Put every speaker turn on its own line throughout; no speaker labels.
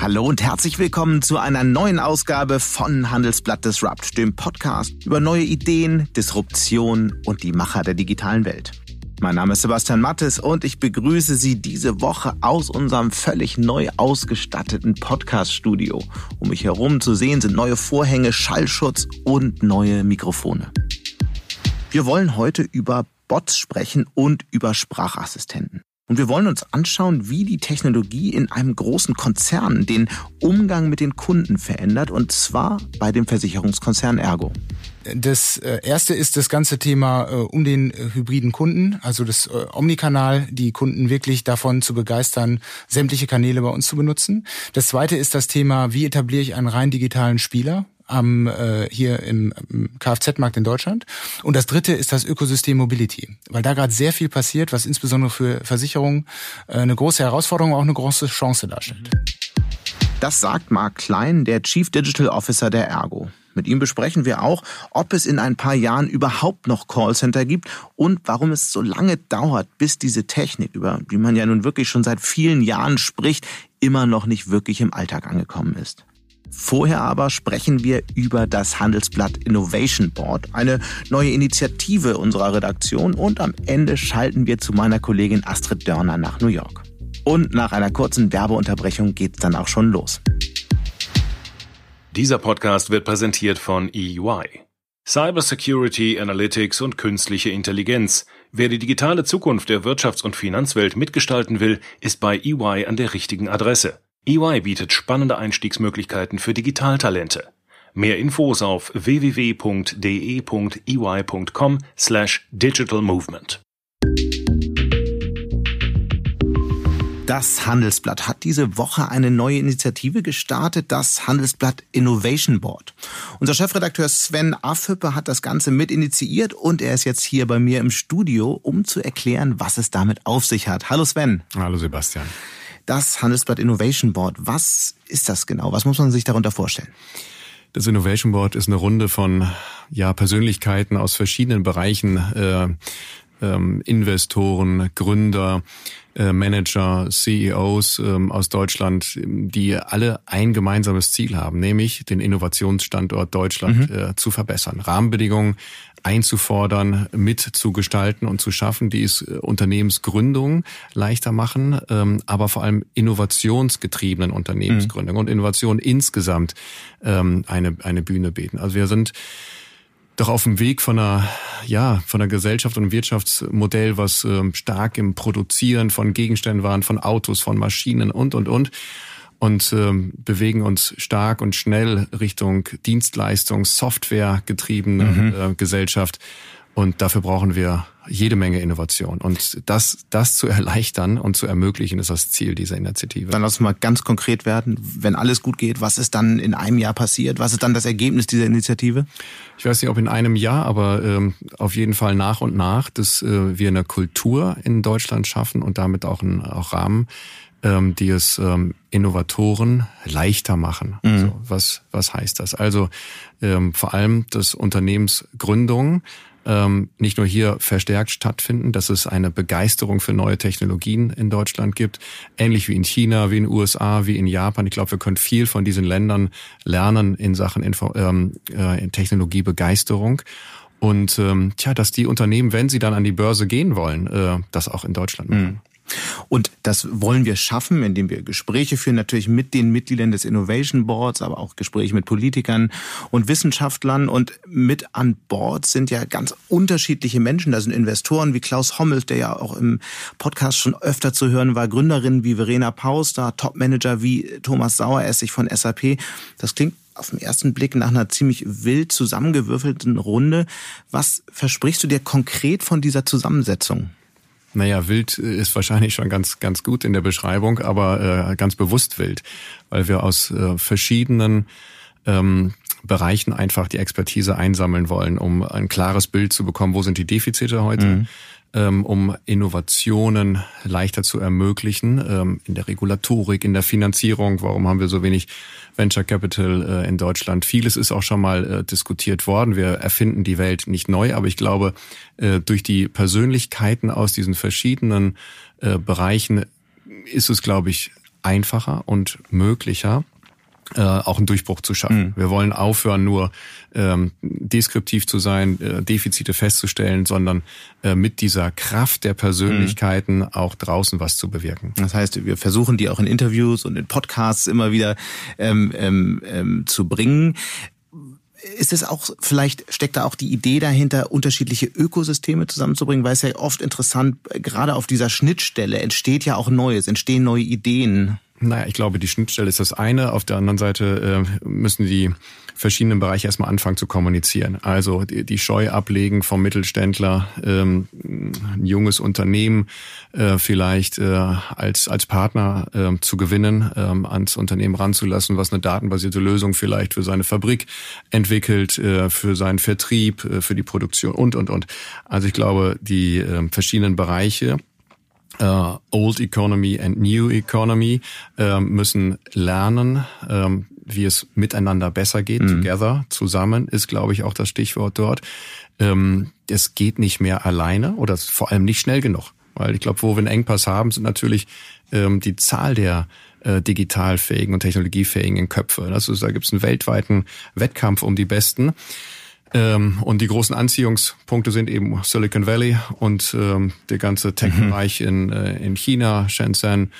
Hallo und herzlich willkommen zu einer neuen Ausgabe von Handelsblatt Disrupt, dem Podcast über neue Ideen, Disruption und die Macher der digitalen Welt. Mein Name ist Sebastian Mattes und ich begrüße Sie diese Woche aus unserem völlig neu ausgestatteten Podcast-Studio. Um mich herum zu sehen sind neue Vorhänge, Schallschutz und neue Mikrofone. Wir wollen heute über Bots sprechen und über Sprachassistenten. Und wir wollen uns anschauen, wie die Technologie in einem großen Konzern den Umgang mit den Kunden verändert, und zwar bei dem Versicherungskonzern Ergo.
Das äh, erste ist das ganze Thema äh, um den äh, hybriden Kunden, also das Omnikanal, die Kunden wirklich davon zu begeistern, sämtliche Kanäle bei uns zu benutzen. Das zweite ist das Thema, wie etabliere ich einen rein digitalen Spieler? Am äh, hier im, Kfz-Markt in Deutschland. Und das dritte ist das Ökosystem Mobility, weil da gerade sehr viel passiert, was insbesondere für Versicherungen äh, eine große Herausforderung, auch eine große Chance darstellt.
Das sagt Mark Klein, der Chief Digital Officer der Ergo. Mit ihm besprechen wir auch, ob es in ein paar Jahren überhaupt noch Callcenter gibt und warum es so lange dauert, bis diese Technik, über die man ja nun wirklich schon seit vielen Jahren spricht, immer noch nicht wirklich im Alltag angekommen ist. Vorher aber sprechen wir über das Handelsblatt Innovation Board, eine neue Initiative unserer Redaktion und am Ende schalten wir zu meiner Kollegin Astrid Dörner nach New York. Und nach einer kurzen Werbeunterbrechung geht's dann auch schon los.
Dieser Podcast wird präsentiert von EY. Cybersecurity, Analytics und künstliche Intelligenz. Wer die digitale Zukunft der Wirtschafts- und Finanzwelt mitgestalten will, ist bei EY an der richtigen Adresse. EY bietet spannende Einstiegsmöglichkeiten für Digitaltalente. Mehr Infos auf www.de.ey.com/digitalmovement.
Das Handelsblatt hat diese Woche eine neue Initiative gestartet, das Handelsblatt Innovation Board. Unser Chefredakteur Sven Affüppe hat das Ganze mit initiiert und er ist jetzt hier bei mir im Studio, um zu erklären, was es damit auf sich hat. Hallo Sven.
Hallo Sebastian
das Handelsblatt Innovation Board. Was ist das genau? Was muss man sich darunter vorstellen?
Das Innovation Board ist eine Runde von ja, Persönlichkeiten aus verschiedenen Bereichen, äh, ähm, Investoren, Gründer, äh, Manager, CEOs ähm, aus Deutschland, die alle ein gemeinsames Ziel haben, nämlich den Innovationsstandort Deutschland mhm. äh, zu verbessern, Rahmenbedingungen einzufordern, mitzugestalten und zu schaffen, die es äh, Unternehmensgründung leichter machen, ähm, aber vor allem innovationsgetriebenen Unternehmensgründung mhm. und Innovation insgesamt ähm, eine, eine Bühne bieten. Also wir sind doch auf dem Weg von einer, ja, von einer Gesellschaft und einem Wirtschaftsmodell, was ähm, stark im Produzieren von Gegenständen waren, von Autos, von Maschinen und, und, und und ähm, bewegen uns stark und schnell Richtung Dienstleistung, Software getriebene mhm. äh, Gesellschaft. Und dafür brauchen wir jede Menge Innovation. Und das, das zu erleichtern und zu ermöglichen, ist das Ziel dieser Initiative.
Dann lass uns mal ganz konkret werden. Wenn alles gut geht, was ist dann in einem Jahr passiert? Was ist dann das Ergebnis dieser Initiative?
Ich weiß nicht, ob in einem Jahr, aber ähm, auf jeden Fall nach und nach, dass äh, wir eine Kultur in Deutschland schaffen und damit auch einen auch Rahmen, ähm, die es ähm, Innovatoren leichter machen. Mhm. Also, was, was heißt das? Also ähm, vor allem, dass Unternehmensgründungen ähm, nicht nur hier verstärkt stattfinden, dass es eine Begeisterung für neue Technologien in Deutschland gibt, ähnlich wie in China, wie in den USA, wie in Japan. Ich glaube, wir können viel von diesen Ländern lernen in Sachen Info ähm, äh, Technologiebegeisterung. Und ähm, tja, dass die Unternehmen, wenn sie dann an die Börse gehen wollen, äh, das auch in Deutschland machen.
Und das wollen wir schaffen, indem wir Gespräche führen, natürlich mit den Mitgliedern des Innovation Boards, aber auch Gespräche mit Politikern und Wissenschaftlern. Und mit an Bord sind ja ganz unterschiedliche Menschen. Da sind Investoren wie Klaus Hommels, der ja auch im Podcast schon öfter zu hören war, Gründerinnen wie Verena Paus, Topmanager wie Thomas Saueressig von SAP. Das klingt auf den ersten Blick nach einer ziemlich wild zusammengewürfelten Runde. Was versprichst du dir konkret von dieser Zusammensetzung?
Naja, wild ist wahrscheinlich schon ganz, ganz gut in der Beschreibung, aber äh, ganz bewusst wild, weil wir aus äh, verschiedenen ähm, Bereichen einfach die Expertise einsammeln wollen, um ein klares Bild zu bekommen, wo sind die Defizite heute, mhm um Innovationen leichter zu ermöglichen ähm, in der Regulatorik, in der Finanzierung. Warum haben wir so wenig Venture Capital äh, in Deutschland? Vieles ist auch schon mal äh, diskutiert worden. Wir erfinden die Welt nicht neu, aber ich glaube, äh, durch die Persönlichkeiten aus diesen verschiedenen Bereichen ist es, glaube ich, einfacher und möglicher, äh, auch einen Durchbruch zu schaffen. Mhm. Wir wollen aufhören, nur ähm, deskriptiv zu sein, äh, Defizite festzustellen, sondern äh, mit dieser Kraft der Persönlichkeiten mhm. auch draußen was zu bewirken.
Das heißt, wir versuchen die auch in Interviews und in Podcasts immer wieder ähm, ähm, ähm zu bringen ist es auch, vielleicht steckt da auch die Idee dahinter, unterschiedliche Ökosysteme zusammenzubringen, weil es ja oft interessant, gerade auf dieser Schnittstelle entsteht ja auch Neues, entstehen neue Ideen.
Naja, ich glaube, die Schnittstelle ist das eine. Auf der anderen Seite äh, müssen die verschiedenen Bereiche erstmal anfangen zu kommunizieren. Also die, die Scheu ablegen vom Mittelständler, ähm, ein junges Unternehmen äh, vielleicht äh, als, als Partner äh, zu gewinnen, äh, ans Unternehmen ranzulassen, was eine datenbasierte Lösung vielleicht für seine Fabrik entwickelt, äh, für seinen Vertrieb, äh, für die Produktion und, und, und. Also ich glaube, die äh, verschiedenen Bereiche uh, Old Economy and New Economy uh, müssen lernen, uh, wie es miteinander besser geht. Mhm. Together, zusammen ist, glaube ich, auch das Stichwort dort. Ähm, es geht nicht mehr alleine oder vor allem nicht schnell genug. Weil ich glaube, wo wir einen Engpass haben, sind natürlich die Zahl der äh, digitalfähigen und technologiefähigen Köpfe. Also da gibt es einen weltweiten Wettkampf um die Besten. Ähm, und die großen Anziehungspunkte sind eben Silicon Valley und ähm, der ganze Tech-Bereich mhm. in, äh, in China, Shenzhen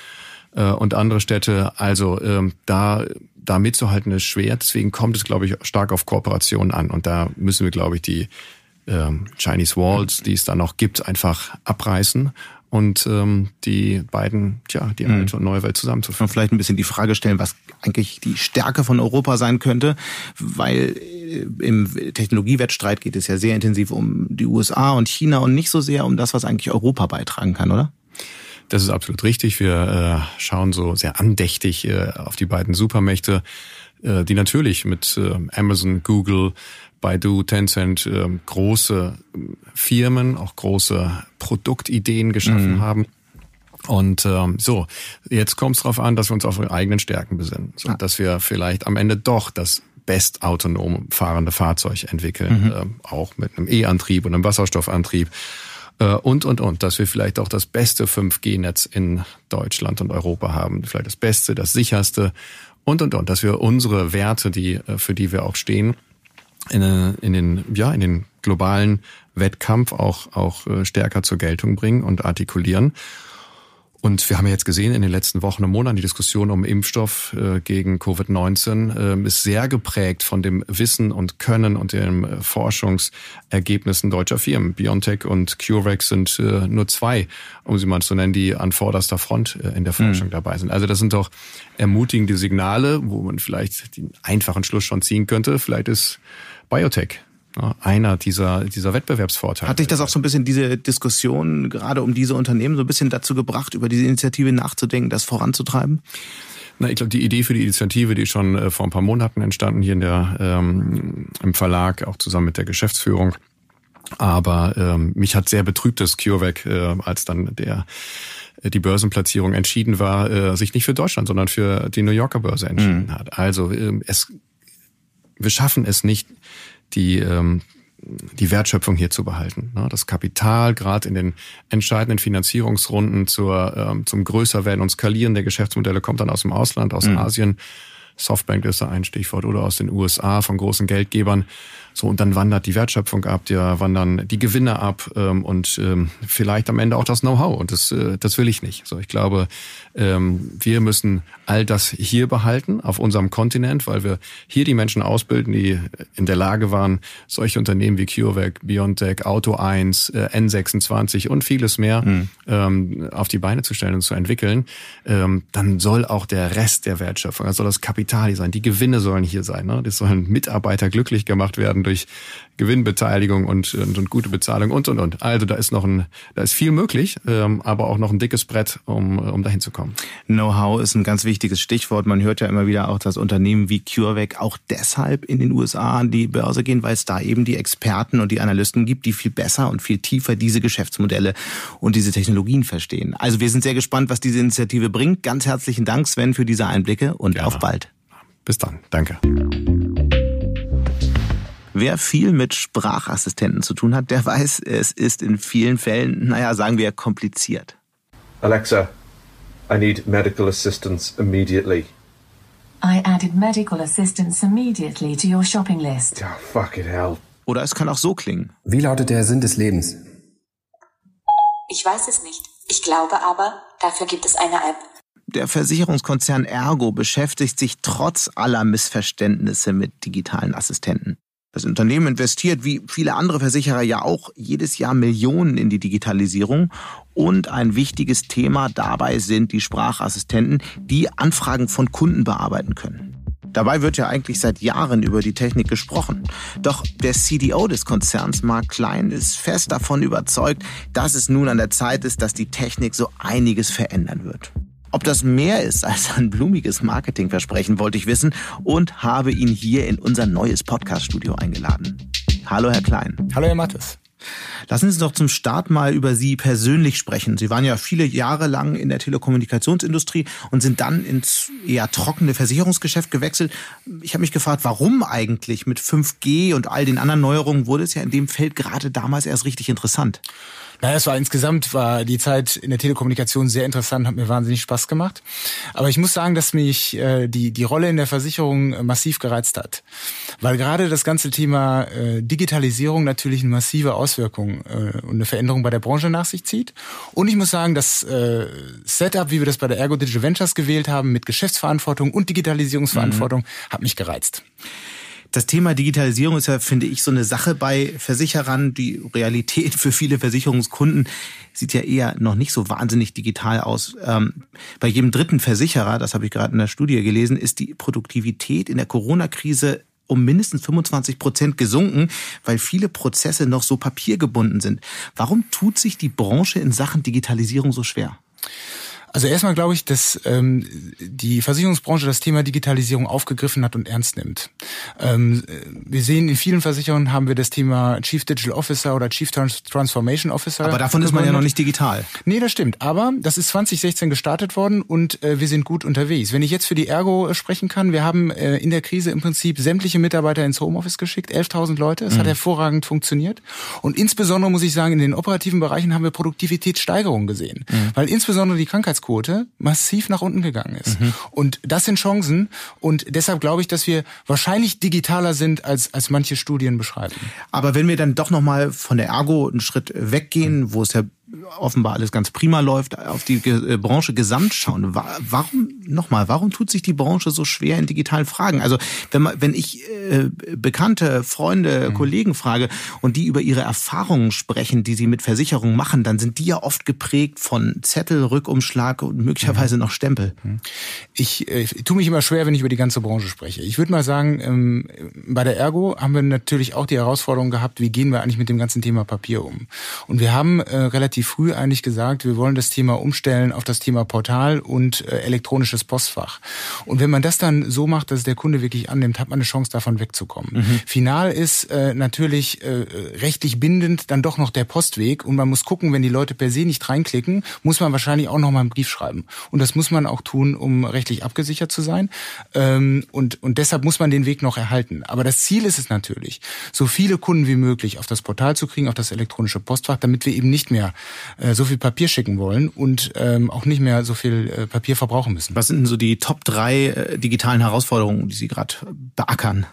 äh, und andere Städte. Also ähm, da, da mitzuhalten ist schwer. Deswegen kommt es, glaube ich, stark auf Kooperationen an. Und da müssen wir, glaube ich, die ähm, Chinese Walls, die es da noch gibt, einfach abreißen und ähm, die beiden, tja, die alte und neue Welt zusammenzuführen.
Und vielleicht ein bisschen die Frage stellen, was eigentlich die Stärke von Europa sein könnte, weil äh, im Technologiewettstreit geht es ja sehr intensiv um die USA und China und nicht so sehr um das, was eigentlich Europa beitragen kann, oder?
Das ist absolut richtig. Wir äh, schauen so sehr andächtig äh, auf die beiden Supermächte, äh, die natürlich mit äh, Amazon, Google, Baidu, Tencent äh, große Firmen, auch große Produktideen geschaffen mhm. haben. Und ähm, so, jetzt kommt es darauf an, dass wir uns auf unsere eigenen Stärken besinnen. So, ah. Dass wir vielleicht am Ende doch das best autonom fahrende Fahrzeug entwickeln, mhm. äh, auch mit einem E-Antrieb und einem Wasserstoffantrieb äh, und, und, und, dass wir vielleicht auch das beste 5G-Netz in Deutschland und Europa haben, vielleicht das beste, das sicherste und, und, und, dass wir unsere Werte, die, äh, für die wir auch stehen, in, äh, in den, ja, in den globalen Wettkampf auch, auch äh, stärker zur Geltung bringen und artikulieren. Und wir haben ja jetzt gesehen in den letzten Wochen und Monaten, die Diskussion um Impfstoff äh, gegen Covid-19 äh, ist sehr geprägt von dem Wissen und Können und den Forschungsergebnissen deutscher Firmen. BioNTech und CureVac sind nur zwei, um sie mal zu nennen, die an vorderster Front in der Forschung mhm. dabei sind. Also das sind doch ermutigende Signale, wo man vielleicht den einfachen Schluss schon ziehen könnte. Vielleicht ist Biotech einer dieser, dieser Wettbewerbsvorteile.
Hat dich das auch so ein bisschen diese Diskussion gerade um diese Unternehmen so ein bisschen dazu gebracht, über diese Initiative nachzudenken, das voranzutreiben?
Na, ich glaube, die Idee für die Initiative, die ist schon äh, vor ein paar Monaten entstanden hier in der, ähm, im Verlag, auch zusammen mit der Geschäftsführung. Aber ähm, mich hat sehr betrübt das CureVac, äh, als dann der äh, die Börsenplatzierung entschieden war, äh, sich nicht für Deutschland, sondern für die New Yorker Börse entschieden mhm. hat. Also ähm, es, wir schaffen es nicht, die ähm, die Wertschöpfung hier zu behalten. Ne? Das Kapital, gerade in den entscheidenden Finanzierungsrunden zur, ähm, zum Größerwerden und Skalieren der Geschäftsmodelle, kommt dann aus dem Ausland, aus mhm. Asien. Softbank ist da ein Stichwort oder aus den USA von großen Geldgebern. So, und dann wandert die Wertschöpfung ab, der wandern die Gewinne ab ähm, und ähm, vielleicht am Ende auch das Know-how. Und das, äh, das will ich nicht. So, ich glaube, ähm, wir müssen all das hier behalten auf unserem Kontinent, weil wir hier die Menschen ausbilden, die in der Lage waren, solche Unternehmen wie CureVac, BioNTech, Auto 1, äh, N26 und vieles mehr mhm. ähm, auf die Beine zu stellen und zu entwickeln. Ähm, dann soll auch der Rest der Wertschöpfung, also soll das Kapital hier sein, die Gewinne sollen hier sein. Ne? Das sollen Mitarbeiter glücklich gemacht werden durch Gewinnbeteiligung und, und, und gute Bezahlung und und und. Also da ist noch ein, da ist viel möglich, ähm, aber auch noch ein dickes Brett, um, um dahin zu kommen.
Know-how ist ein ganz wichtiges Stichwort. Man hört ja immer wieder auch, dass Unternehmen wie CureVac auch deshalb in den USA an die Börse gehen, weil es da eben die Experten und die Analysten gibt, die viel besser und viel tiefer diese Geschäftsmodelle und diese Technologien verstehen. Also wir sind sehr gespannt, was diese Initiative bringt. Ganz herzlichen Dank, Sven, für diese Einblicke und Gerne. auf bald.
Bis dann. Danke.
Wer viel mit Sprachassistenten zu tun hat, der weiß, es ist in vielen Fällen, naja, sagen wir, kompliziert.
Alexa, I need medical assistance immediately.
I added medical assistance immediately to your shopping list.
Oh, fucking hell.
Oder es kann auch so klingen.
Wie lautet der Sinn des Lebens?
Ich weiß es nicht. Ich glaube aber, dafür gibt es eine App.
Der Versicherungskonzern Ergo beschäftigt sich trotz aller Missverständnisse mit digitalen Assistenten. Das Unternehmen investiert, wie viele andere Versicherer ja auch, jedes Jahr Millionen in die Digitalisierung. Und ein wichtiges Thema dabei sind die Sprachassistenten, die Anfragen von Kunden bearbeiten können. Dabei wird ja eigentlich seit Jahren über die Technik gesprochen. Doch der CDO des Konzerns, Mark Klein, ist fest davon überzeugt, dass es nun an der Zeit ist, dass die Technik so einiges verändern wird. Ob das mehr ist als ein blumiges Marketingversprechen, wollte ich wissen und habe ihn hier in unser neues Podcast-Studio eingeladen. Hallo, Herr Klein.
Hallo, Herr Mattes.
Lassen Sie uns doch zum Start mal über Sie persönlich sprechen. Sie waren ja viele Jahre lang in der Telekommunikationsindustrie und sind dann ins eher trockene Versicherungsgeschäft gewechselt. Ich habe mich gefragt, warum eigentlich mit 5G und all den anderen Neuerungen wurde es ja in dem Feld gerade damals erst richtig interessant.
Naja, es war insgesamt war die Zeit in der Telekommunikation sehr interessant, hat mir wahnsinnig Spaß gemacht. Aber ich muss sagen, dass mich äh, die die Rolle in der Versicherung äh, massiv gereizt hat, weil gerade das ganze Thema äh, Digitalisierung natürlich eine massive Auswirkung äh, und eine Veränderung bei der Branche nach sich zieht. Und ich muss sagen, das äh, Setup, wie wir das bei der Ergo Digital Ventures gewählt haben, mit Geschäftsverantwortung und Digitalisierungsverantwortung, mhm. hat mich gereizt.
Das Thema Digitalisierung ist ja, finde ich, so eine Sache bei Versicherern. Die Realität für viele Versicherungskunden sieht ja eher noch nicht so wahnsinnig digital aus. Ähm, bei jedem dritten Versicherer, das habe ich gerade in der Studie gelesen, ist die Produktivität in der Corona-Krise um mindestens 25 Prozent gesunken, weil viele Prozesse noch so papiergebunden sind. Warum tut sich die Branche in Sachen Digitalisierung so schwer?
Also erstmal glaube ich, dass ähm, die Versicherungsbranche das Thema Digitalisierung aufgegriffen hat und ernst nimmt. Ähm, wir sehen in vielen Versicherungen haben wir das Thema Chief Digital Officer oder Chief Transformation Officer.
Aber davon ist man ja noch nicht digital.
Nee, das stimmt. Aber das ist 2016 gestartet worden und äh, wir sind gut unterwegs. Wenn ich jetzt für die Ergo äh, sprechen kann, wir haben äh, in der Krise im Prinzip sämtliche Mitarbeiter ins Homeoffice geschickt, 11.000 Leute. Es mhm. hat hervorragend funktioniert. Und insbesondere muss ich sagen, in den operativen Bereichen haben wir Produktivitätssteigerungen gesehen. Mhm. Weil insbesondere die Krankheits Arbeitsquote massiv nach unten gegangen ist. Mhm. Und das sind Chancen. Und deshalb glaube ich, dass wir wahrscheinlich digitaler sind, als, als manche Studien beschreiben.
Aber wenn wir dann doch nochmal von der Ergo einen Schritt weggehen, wo es ja offenbar alles ganz prima läuft, auf die äh, Branche gesamt schauen. Warum, nochmal, warum tut sich die Branche so schwer in digitalen Fragen? Also wenn, man, wenn ich äh, Bekannte, Freunde, mhm. Kollegen frage und die über ihre Erfahrungen sprechen, die sie mit Versicherungen machen, dann sind die ja oft geprägt von Zettel, Rückumschlag und möglicherweise mhm. noch Stempel. Mhm.
Ich, äh, tue mich immer schwer, wenn ich über die ganze Branche spreche. Ich würde mal sagen, ähm, bei der Ergo haben wir natürlich auch die Herausforderung gehabt, wie gehen wir eigentlich mit dem ganzen Thema Papier um? Und wir haben äh, relativ relativ früh eigentlich gesagt, wir wollen das Thema umstellen auf das Thema Portal und äh, elektronisches Postfach. Und wenn man das dann so macht, dass der Kunde wirklich annimmt, hat man eine Chance, davon wegzukommen. Mhm. Final ist äh, natürlich äh, rechtlich bindend dann doch noch der Postweg und man muss gucken, wenn die Leute per se nicht reinklicken, muss man wahrscheinlich auch noch mal einen Brief schreiben. Und das muss man auch tun, um rechtlich abgesichert zu sein. Ähm, und, und deshalb muss man den Weg noch erhalten. Aber das Ziel ist es natürlich, so viele Kunden wie möglich auf das Portal zu kriegen, auf das elektronische Postfach, damit wir eben nicht mehr äh, so viel Papier schicken wollen und ähm, auch nicht mehr so viel äh, Papier verbrauchen müssen.
Was sind denn so die Top drei äh, digitalen Herausforderungen, die Sie gerade beackern?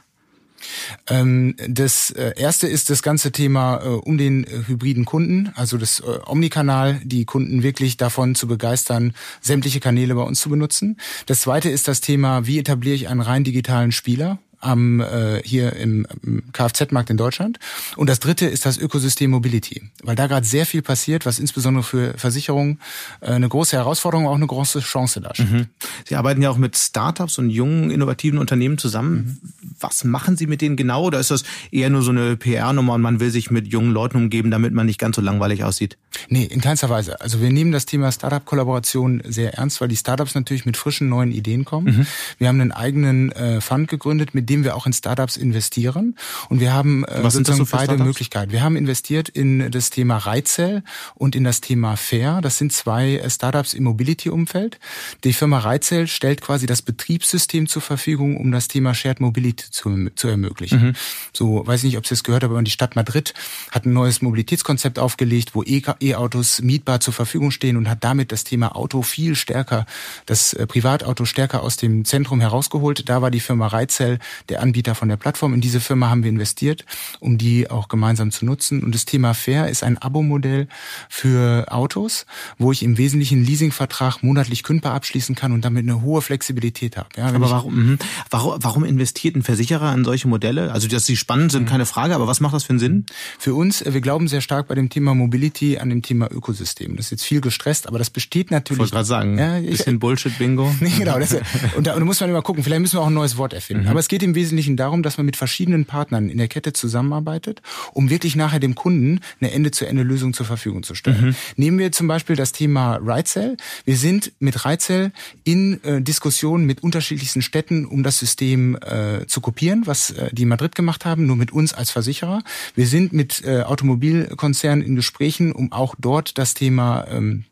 Ähm, das äh, erste ist das ganze Thema äh, um den äh, hybriden Kunden, also das Omnikanal, die Kunden wirklich davon zu begeistern, sämtliche Kanäle bei uns zu benutzen. Das zweite ist das Thema, wie etabliere ich einen rein digitalen Spieler? Am äh, hier im, Kfz-Markt in Deutschland. Und das dritte ist das Ökosystem Mobility, weil da gerade sehr viel passiert, was insbesondere für Versicherungen äh, eine große Herausforderung, auch eine große Chance darstellt. Mhm.
Sie arbeiten ja auch mit Startups und jungen, innovativen Unternehmen zusammen. Mhm. Was machen Sie mit denen genau? Oder ist das eher nur so eine PR-Nummer und man will sich mit jungen Leuten umgeben, damit man nicht ganz so langweilig aussieht?
Nee, in keinster Weise. Also wir nehmen das Thema Startup-Kollaboration sehr ernst, weil die Startups natürlich mit frischen neuen Ideen kommen. Mhm. Wir haben einen eigenen äh, Fund gegründet, mit mit dem wir auch in Startups investieren. Und wir haben äh,
Was sind das
sozusagen
so
beide? Möglichkeiten. Wir haben investiert in das Thema Reizell und in das Thema Fair. Das sind zwei äh, Startups im Mobility-Umfeld. Die Firma Reizell stellt quasi das Betriebssystem zur Verfügung, um das Thema Shared Mobility zu, zu ermöglichen. So, weiß ich nicht, ob Sie es gehört haben, aber die Stadt Madrid hat ein neues Mobilitätskonzept aufgelegt, wo E-Autos mietbar zur Verfügung stehen und hat damit das Thema Auto viel stärker, das äh, Privatauto stärker aus dem Zentrum herausgeholt. Da war die Firma Reizell der Anbieter von der Plattform. In diese Firma haben wir investiert, um die auch gemeinsam zu nutzen. Und das Thema Fair ist ein Abo-Modell für Autos, wo ich im Wesentlichen einen Leasingvertrag monatlich kündbar abschließen kann und damit eine hohe Flexibilität habe. Ja,
Aber
ich-
warum, mhm. warum, warum investiert ein Versicherer in solche Modelle? Also, dass sie spannend
Mhm.
sind, keine Frage, aber was macht das für einen Sinn?
Für uns, äh, wir glauben sehr stark bei dem Thema Mobility an dem Thema Ökosystem. Das ist jetzt viel gestresst, aber das besteht
Ich
natürlich.
wollte gerade sagen,
Ja, ich-
bisschen Bullshit-Bingo.
Nee, genau. Das, und, da, und da muss man immer gucken. Vielleicht müssen wir auch ein neues Wort erfinden.
Mhm.
Aber es geht im Wesentlichen darum, dass man mit verschiedenen Partnern in der Kette zusammenarbeitet, um wirklich nachher dem Kunden eine Ende-zu-Ende-Lösung zur Verfügung zu stellen.
Mhm.
Nehmen wir zum Beispiel das Thema Rightcell. Wir sind mit Rightcell in äh, Diskussionen mit unterschiedlichsten Städten, um das System äh, zu kopieren, was äh, die in Madrid gemacht haben, nur mit uns als Versicherer. Wir sind mit äh, Automobilkonzernen in Gesprächen, um auch dort das Thema ähm,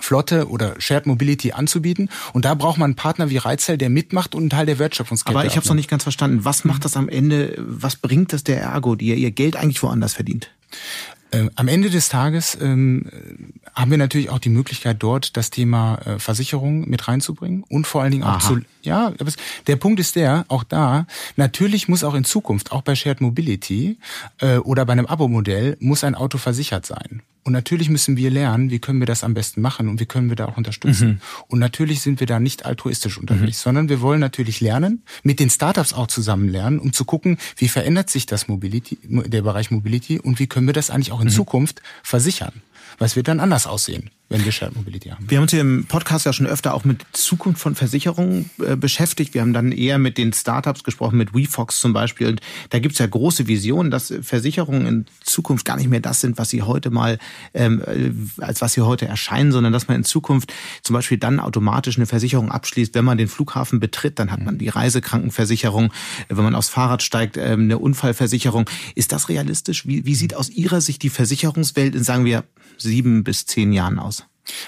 Flotte oder Shared Mobility anzubieten. Und da braucht man einen Partner wie Reizell, der mitmacht und einen Teil der Wertschöpfungskette
Aber ich habe es noch nicht ganz verstanden. Was macht das am Ende? Was bringt das der Ergo, die ja ihr Geld eigentlich woanders verdient?
Ähm, am Ende des Tages ähm, haben wir natürlich auch die Möglichkeit, dort das Thema äh, Versicherung mit reinzubringen und vor allen Dingen auch zu. Ja, aber der Punkt ist der, auch da, natürlich muss auch in Zukunft, auch bei Shared Mobility äh, oder bei einem Abo-Modell, muss ein Auto versichert sein. Und natürlich müssen wir lernen, wie können wir das am besten machen und wie können wir da auch unterstützen. Und natürlich sind wir da nicht altruistisch unterwegs, sondern wir wollen natürlich lernen, mit den Startups auch zusammen lernen, um zu gucken, wie verändert sich das Mobility, der Bereich Mobility und wie können wir das eigentlich auch in Zukunft versichern. Weil es wird dann anders aussehen, wenn wir Shared Mobility haben.
Wir haben uns hier im Podcast ja schon öfter auch mit Zukunft von Versicherungen äh, beschäftigt. Wir haben dann eher mit den Startups gesprochen, mit WeFox zum Beispiel. Und da gibt's ja große Visionen, dass Versicherungen in Zukunft gar nicht mehr das sind, was sie heute mal, ähm, äh, als was sie heute erscheinen, sondern dass man in Zukunft zum Beispiel dann automatisch eine Versicherung abschließt, wenn man den Flughafen betritt, dann hat man die Reisekrankenversicherung, wenn man aufs Fahrrad steigt, ähm, eine Unfallversicherung. Ist das realistisch? Wie, wie sieht aus Ihrer Sicht die Versicherungswelt in, sagen wir, sieben bis zehn Jahren aus?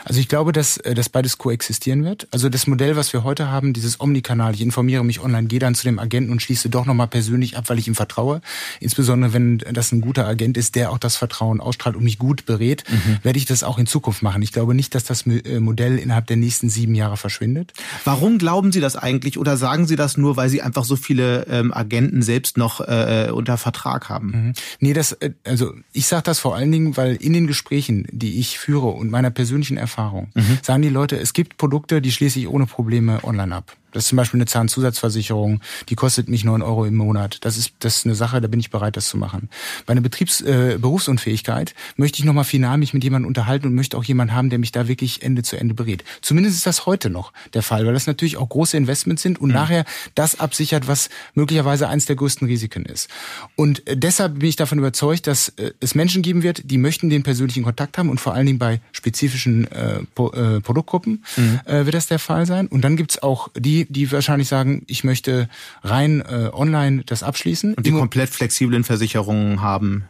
Also ich glaube, dass äh, das beides koexistieren wird. Also das Modell, was wir heute haben, dieses Omnikanal, ich informiere mich online, gehe dann zu dem Agenten und schließe doch nochmal persönlich ab, weil ich ihm vertraue. Insbesondere wenn das ein guter Agent ist, der auch das Vertrauen ausstrahlt und mich gut berät, werde ich das auch in Zukunft machen. Ich glaube nicht, dass das äh, Modell innerhalb der nächsten sieben Jahre verschwindet.
Warum glauben Sie das eigentlich oder sagen Sie das nur, weil Sie einfach so viele ähm, Agenten selbst noch äh, unter Vertrag haben?
Nee, das, äh, also ich sage das vor allen Dingen, weil in den Gesprächen, die ich führe und meiner persönlichen Erfahrung, sagen die Leute, es gibt Produkte, die schließe ich ohne Probleme online ab. Das ist zum Beispiel eine Zahnzusatzversicherung, die kostet mich neun Euro im Monat. Das ist, das ist eine Sache, da bin ich bereit, das zu machen. Bei einer Betriebs-, äh, Berufsunfähigkeit möchte ich nochmal final mich mit jemandem unterhalten und möchte auch jemanden haben, der mich da wirklich Ende zu Ende berät. Zumindest ist das heute noch der Fall, weil das natürlich auch große Investments sind und nachher das absichert, was möglicherweise eines der größten Risiken ist. Und äh, deshalb bin ich davon überzeugt, dass äh, es Menschen geben wird, die möchten den persönlichen Kontakt haben und vor allen Dingen bei spezifischen äh, äh, Produktgruppen äh, wird das der Fall sein. Und dann gibt's auch die, die wahrscheinlich sagen, ich möchte rein äh, online das abschließen.
Und die komplett flexiblen Versicherungen haben,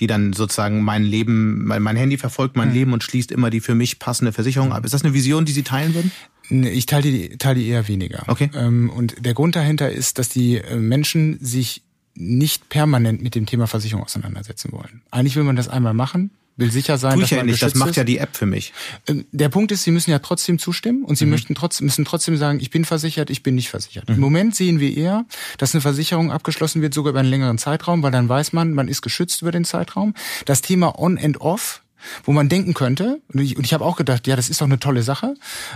die dann sozusagen mein Leben, mein, mein Handy verfolgt mein Leben und schließt immer die für mich passende Versicherung ab. Ist das eine Vision, die Sie teilen würden?
Nee, Ich teile die, teile die eher weniger.
Okay.
Ähm, und der Grund dahinter ist, dass die äh, Menschen sich nicht permanent mit dem Thema Versicherung auseinandersetzen wollen. Eigentlich will man das einmal machen, will sicher sein,
Tue ich
dass
ja nicht. Das macht ja die App für mich.
Ähm, Der Punkt ist, sie müssen ja trotzdem zustimmen und sie möchten trotzdem, müssen trotzdem sagen, ich bin versichert, ich bin nicht versichert. Im Moment sehen wir eher, dass eine Versicherung abgeschlossen wird, sogar über einen längeren Zeitraum, weil dann weiß man, man ist geschützt über den Zeitraum. Das Thema On and Off, wo man denken könnte, und ich, ich habe auch gedacht, ja, das ist doch eine tolle Sache,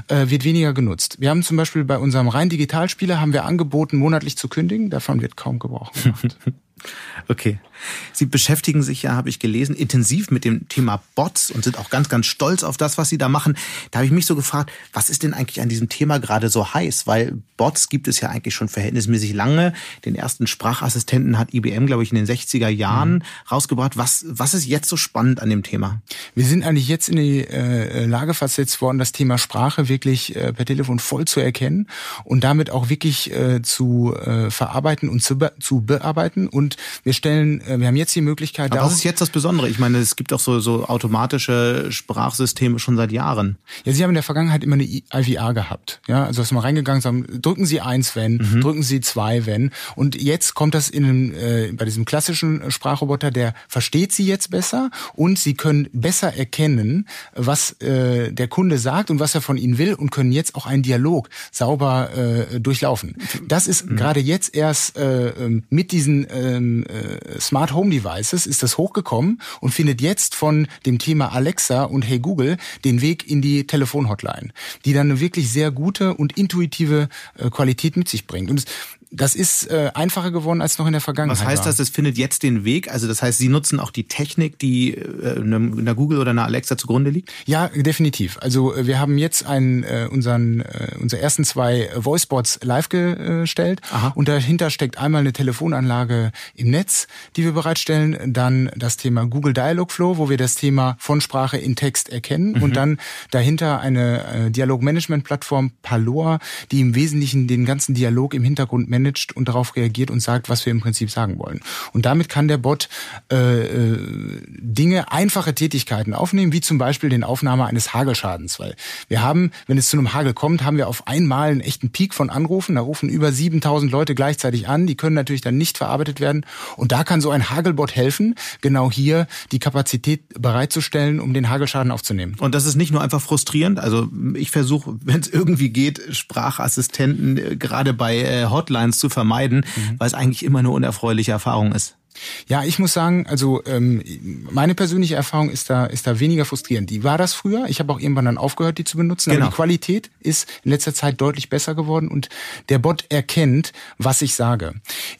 äh, wird weniger genutzt. Wir haben zum Beispiel bei unserem rein Digitalspieler haben wir angeboten, monatlich zu kündigen, davon wird kaum Gebrauch gemacht.
Okay. Sie beschäftigen sich ja, habe ich gelesen, intensiv mit dem Thema Bots und sind auch ganz, ganz stolz auf das, was Sie da machen. Da habe ich mich so gefragt, was ist denn eigentlich an diesem Thema gerade so heiß? Weil Bots gibt es ja eigentlich schon verhältnismäßig lange. Den ersten Sprachassistenten hat IBM, glaube ich, in den 60er Jahren mhm. rausgebracht. Was, was ist jetzt so spannend an dem Thema?
Wir sind eigentlich jetzt in die äh, Lage versetzt worden, das Thema Sprache wirklich äh, per Telefon voll zu erkennen und damit auch wirklich äh, zu äh, verarbeiten und zu, be zu bearbeiten. Und wir stellen wir haben jetzt die Möglichkeit.
Aber was ist jetzt das Besondere? Ich meine, es gibt auch so, so automatische Sprachsysteme schon seit Jahren.
Ja, Sie haben in der Vergangenheit immer eine IVR gehabt. Ja, also ist mal reingegangen, sagen, drücken Sie eins, wenn, mhm. drücken Sie zwei, wenn. Und jetzt kommt das in einem, äh, bei diesem klassischen Sprachroboter, der versteht Sie jetzt besser und Sie können besser erkennen, was äh, der Kunde sagt und was er von Ihnen will und können jetzt auch einen Dialog sauber äh, durchlaufen. Das ist mhm. gerade jetzt erst äh, ähm, mit diesen ähm, äh, Smart Home Devices ist das hochgekommen und findet jetzt von dem Thema Alexa und Hey Google den Weg in die Telefonhotline, die dann eine wirklich sehr gute und intuitive äh, Qualität mit sich bringt. Und das ist äh, einfacher geworden als noch in der Vergangenheit.
Was heißt
war.
das? Es findet jetzt den Weg. Also das heißt, Sie nutzen auch die Technik, die äh, einer Google oder einer Alexa zugrunde liegt?
Ja, definitiv. Also äh, wir haben jetzt einen, äh, unseren, äh, unsere ersten zwei Voicebots live gestellt Aha. und dahinter steckt einmal eine Telefonanlage im Netz, die wir bereitstellen, dann das Thema Google Dialogflow, wo wir das Thema von Sprache in Text erkennen mhm. und dann dahinter eine äh, Dialogmanagement-Plattform Palor, die im Wesentlichen den ganzen Dialog im Hintergrund managt und darauf reagiert und sagt, was wir im Prinzip sagen wollen. Und damit kann der Bot äh, äh, Dinge, einfache Tätigkeiten aufnehmen, wie zum Beispiel den Aufnahme eines Hagelschadens. Weil wir haben, wenn es zu einem Hagel kommt, haben wir auf einmal einen echten Peak von Anrufen. Da rufen über 7000 Leute gleichzeitig an. Die können natürlich dann nicht verarbeitet werden. Und da kann so ein Hagelbot helfen, genau hier die Kapazität bereitzustellen, um den Hagelschaden aufzunehmen.
Und das ist nicht nur einfach frustrierend. Also ich versuche, wenn es irgendwie geht, Sprachassistenten äh, gerade bei äh, Deadlines zu vermeiden, mhm. weil es eigentlich immer eine unerfreuliche Erfahrung ist.
Ja, ich muss sagen, also ähm, meine persönliche Erfahrung ist da ist da weniger frustrierend. Die war das früher. Ich habe auch irgendwann dann aufgehört, die zu benutzen. Genau. Aber die Qualität ist in letzter Zeit deutlich besser geworden und der Bot erkennt, was ich sage.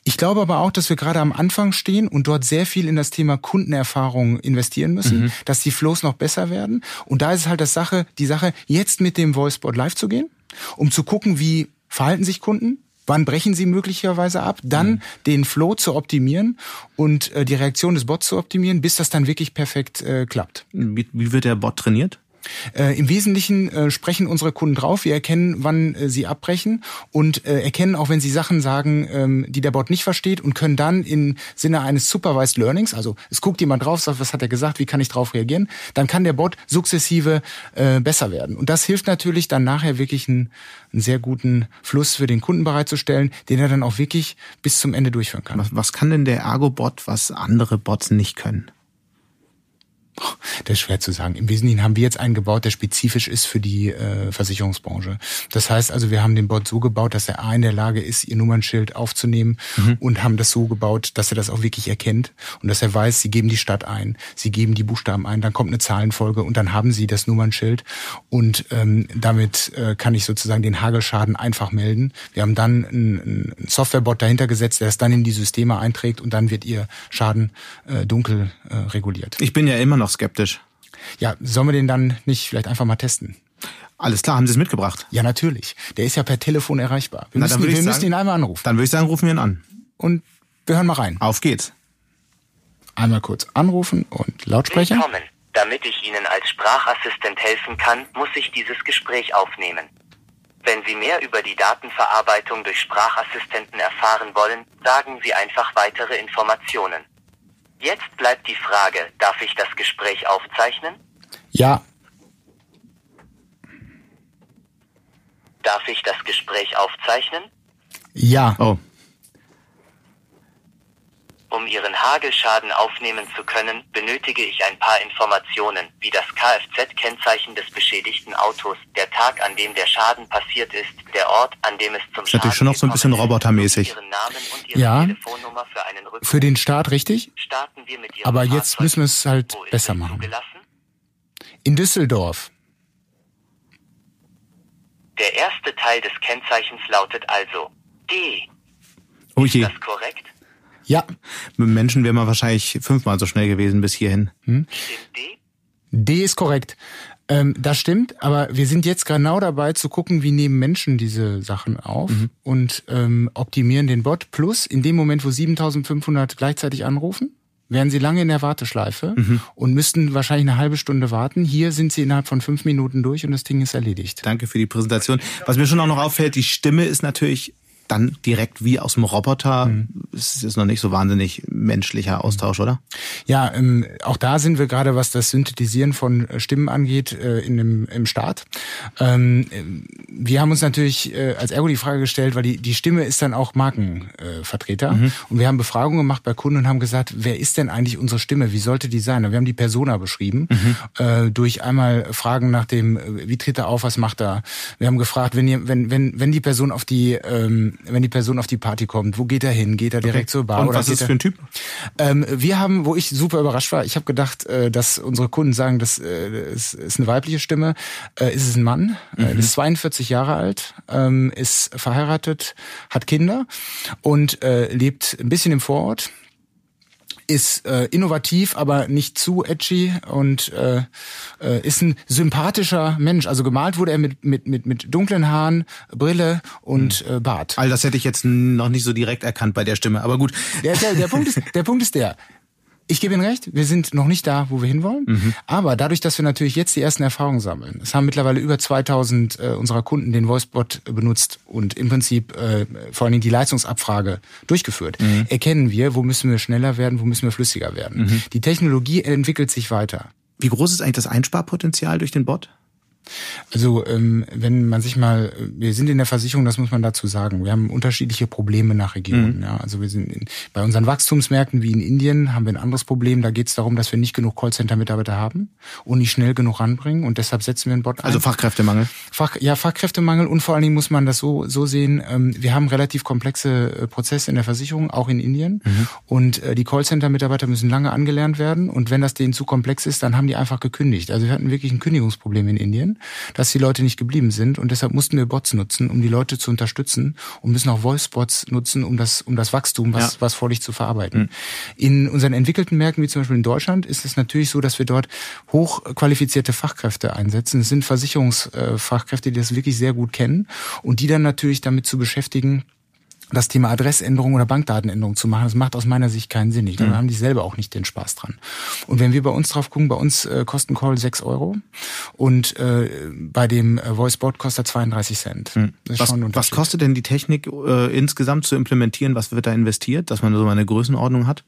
Ich glaube aber auch, dass wir gerade am Anfang stehen und dort sehr viel in das Thema Kundenerfahrung investieren müssen, mhm. dass die Flows noch besser werden. Und da ist halt das Sache, die Sache, jetzt mit dem VoiceBot live zu gehen, um zu gucken, wie verhalten sich Kunden, Wann brechen sie möglicherweise ab? Dann mhm. den Flow zu optimieren und äh, die Reaktion des Bots zu optimieren, bis das dann wirklich perfekt äh, klappt.
Wie, wie wird der Bot trainiert?
Äh, Im Wesentlichen äh, sprechen unsere Kunden drauf. Wir erkennen, wann äh, sie abbrechen und äh, erkennen auch, wenn sie Sachen sagen, ähm, die der Bot nicht versteht und können dann im Sinne eines Supervised Learnings, also es guckt jemand drauf, sagt, was hat er gesagt, wie kann ich darauf reagieren, dann kann der Bot sukzessive äh, besser werden. Und das hilft natürlich dann nachher wirklich einen, einen sehr guten Fluss für den Kunden bereitzustellen, den er dann auch wirklich bis zum Ende durchführen kann.
Was, was kann denn der Ergo-Bot, was andere Bots nicht können?
Das ist schwer zu sagen. Im Wesentlichen haben wir jetzt einen gebaut, der spezifisch ist für die äh, Versicherungsbranche. Das heißt also, wir haben den Bot so gebaut, dass er A in der Lage ist, ihr Nummernschild aufzunehmen mhm. und haben das so gebaut, dass er das auch wirklich erkennt und dass er weiß, sie geben die Stadt ein, sie geben die Buchstaben ein, dann kommt eine Zahlenfolge und dann haben sie das Nummernschild und ähm, damit äh, kann ich sozusagen den Hagelschaden einfach melden. Wir haben dann einen, einen Softwarebot dahinter gesetzt, der es dann in die Systeme einträgt und dann wird ihr Schaden äh, dunkel äh, reguliert.
Ich bin ja immer noch noch skeptisch.
Ja, sollen wir den dann nicht vielleicht einfach mal testen?
Alles klar, haben Sie es mitgebracht?
Ja, natürlich. Der ist ja per Telefon erreichbar. Wir, Na, müssen, wir sagen, müssen ihn einmal anrufen.
Dann würde ich sagen, rufen wir ihn an.
Und wir hören mal rein.
Auf geht's.
Einmal kurz anrufen und Lautsprecher.
Willkommen. Damit ich Ihnen als Sprachassistent helfen kann, muss ich dieses Gespräch aufnehmen. Wenn Sie mehr über die Datenverarbeitung durch Sprachassistenten erfahren wollen, sagen Sie einfach weitere Informationen. Jetzt bleibt die Frage, darf ich das Gespräch aufzeichnen?
Ja.
Darf ich das Gespräch aufzeichnen?
Ja.
Oh.
Um Ihren Hagelschaden aufnehmen zu können, benötige ich ein paar Informationen, wie das Kfz-Kennzeichen des beschädigten Autos, der Tag, an dem der Schaden passiert ist, der Ort, an dem es zum
ist Schaden natürlich schon noch so ein bisschen robotermäßig.
Ihren Namen und Ihre
ja.
Telefonnummer für.
Für den Start richtig?
Starten wir mit Ihrem
Aber jetzt
Fahrzeug.
müssen wir es halt
Wo ist
besser
es
machen.
zugelassen?
In Düsseldorf.
Der erste Teil des Kennzeichens lautet also D.
Oh
Ist
je.
das korrekt?
Ja.
Mit Menschen wäre man wahrscheinlich fünfmal so schnell gewesen bis hierhin.
Stimmt D?
D ist korrekt. Ähm, das stimmt, aber wir sind jetzt genau dabei zu gucken, wie nehmen Menschen diese Sachen auf und ähm, optimieren den Bot. Plus, in dem Moment, wo 7500 gleichzeitig anrufen, wären sie lange in der Warteschleife und müssten wahrscheinlich eine halbe Stunde warten. Hier sind sie innerhalb von fünf Minuten durch und das Ding ist erledigt.
Danke für die Präsentation. Was mir schon auch noch auffällt, die Stimme ist natürlich dann direkt wie aus dem Roboter. Es ist noch nicht so wahnsinnig menschlicher Austausch, oder?
Ja, ähm, auch da sind wir gerade, was das Synthetisieren von äh, Stimmen angeht, äh, in dem, im Start. Ähm, äh, wir haben uns natürlich äh, als Ergo die Frage gestellt, weil die, die Stimme ist dann auch Markenvertreter. Äh, Vertreter. Und wir haben Befragungen gemacht bei Kunden und haben gesagt, wer ist denn eigentlich unsere Stimme? Wie sollte die sein? Und wir haben die Persona beschrieben, äh, durch einmal Fragen nach dem, wie tritt er auf, was macht er? Wir haben gefragt, wenn, ihr, wenn, wenn, wenn die Person auf die, ähm, wenn die Person auf die Party kommt, wo geht er hin? Geht er direkt zur Bar?
Und
oder
was ist
er,
für ein Typ?
ähm, wir haben, wo ich super überrascht war, ich habe gedacht, äh, dass unsere Kunden sagen, das äh, ist, ist eine weibliche Stimme. Äh, ist es ein Mann, äh, ist 42 Jahre alt, ähm, ist verheiratet, hat Kinder und äh, lebt ein bisschen im Vorort. Ist äh, innovativ, aber nicht zu edgy und äh, äh, ist ein sympathischer Mensch. Also gemalt wurde er mit mit mit mit dunklen Haaren, Brille und äh, Bart.
All das hätte ich jetzt noch nicht so direkt erkannt bei der Stimme, aber gut.
Der, der, der, Punkt ist, der Punkt ist der. Ich gebe Ihnen recht, wir sind noch nicht da, wo wir hinwollen. Aber dadurch, dass wir natürlich jetzt die ersten Erfahrungen sammeln, es haben mittlerweile über 2000 äh, unserer Kunden den VoiceBot benutzt und im Prinzip äh, vor allen Dingen die Leistungsabfrage durchgeführt, erkennen wir, wo müssen wir schneller werden, wo müssen wir flüssiger werden. Die Technologie entwickelt sich weiter.
Wie groß ist eigentlich das Einsparpotenzial durch den Bot?
Also ähm, wenn man sich mal, wir sind in der Versicherung, das muss man dazu sagen. Wir haben unterschiedliche Probleme nach Regionen. Ja, also wir sind in, bei unseren Wachstumsmärkten wie in Indien haben wir ein anderes Problem. Da geht es darum, dass wir nicht genug Callcenter-Mitarbeiter haben und nicht schnell genug ranbringen und deshalb setzen wir einen Bot ein.
Also Fachkräftemangel.
Fach, ja, Fachkräftemangel und vor allen Dingen muss man das so, so sehen, ähm, wir haben relativ komplexe äh, Prozesse in der Versicherung, auch in Indien. Und äh, die Callcenter-Mitarbeiter müssen lange angelernt werden. Und wenn das denen zu komplex ist, dann haben die einfach gekündigt. Also wir hatten wirklich ein Kündigungsproblem in Indien, dass die Leute nicht geblieben sind. Und deshalb mussten wir Bots nutzen, um die Leute zu unterstützen und müssen auch Voice-Bots nutzen, um das, um das Wachstum, was,
Ja.
was vor dich zu verarbeiten. In unseren entwickelten Märkten, wie zum Beispiel in Deutschland, ist es natürlich so, dass wir dort hochqualifizierte Fachkräfte einsetzen. Es sind Versicherungsfachkräfte, die das wirklich sehr gut kennen und die dann natürlich damit zu beschäftigen, das Thema Adressänderung oder Bankdatenänderung zu machen, das macht aus meiner Sicht keinen Sinn. Ich glaube, da haben die selber auch nicht den Spaß dran. Und wenn wir bei uns drauf gucken, bei uns äh, kostet ein Call 6 Euro und äh, bei dem äh, VoiceBot kostet er 32 Cent. Das ist
Hm. Was, was kostet denn die Technik äh, insgesamt zu implementieren? Was wird da investiert, dass man so eine Größenordnung hat?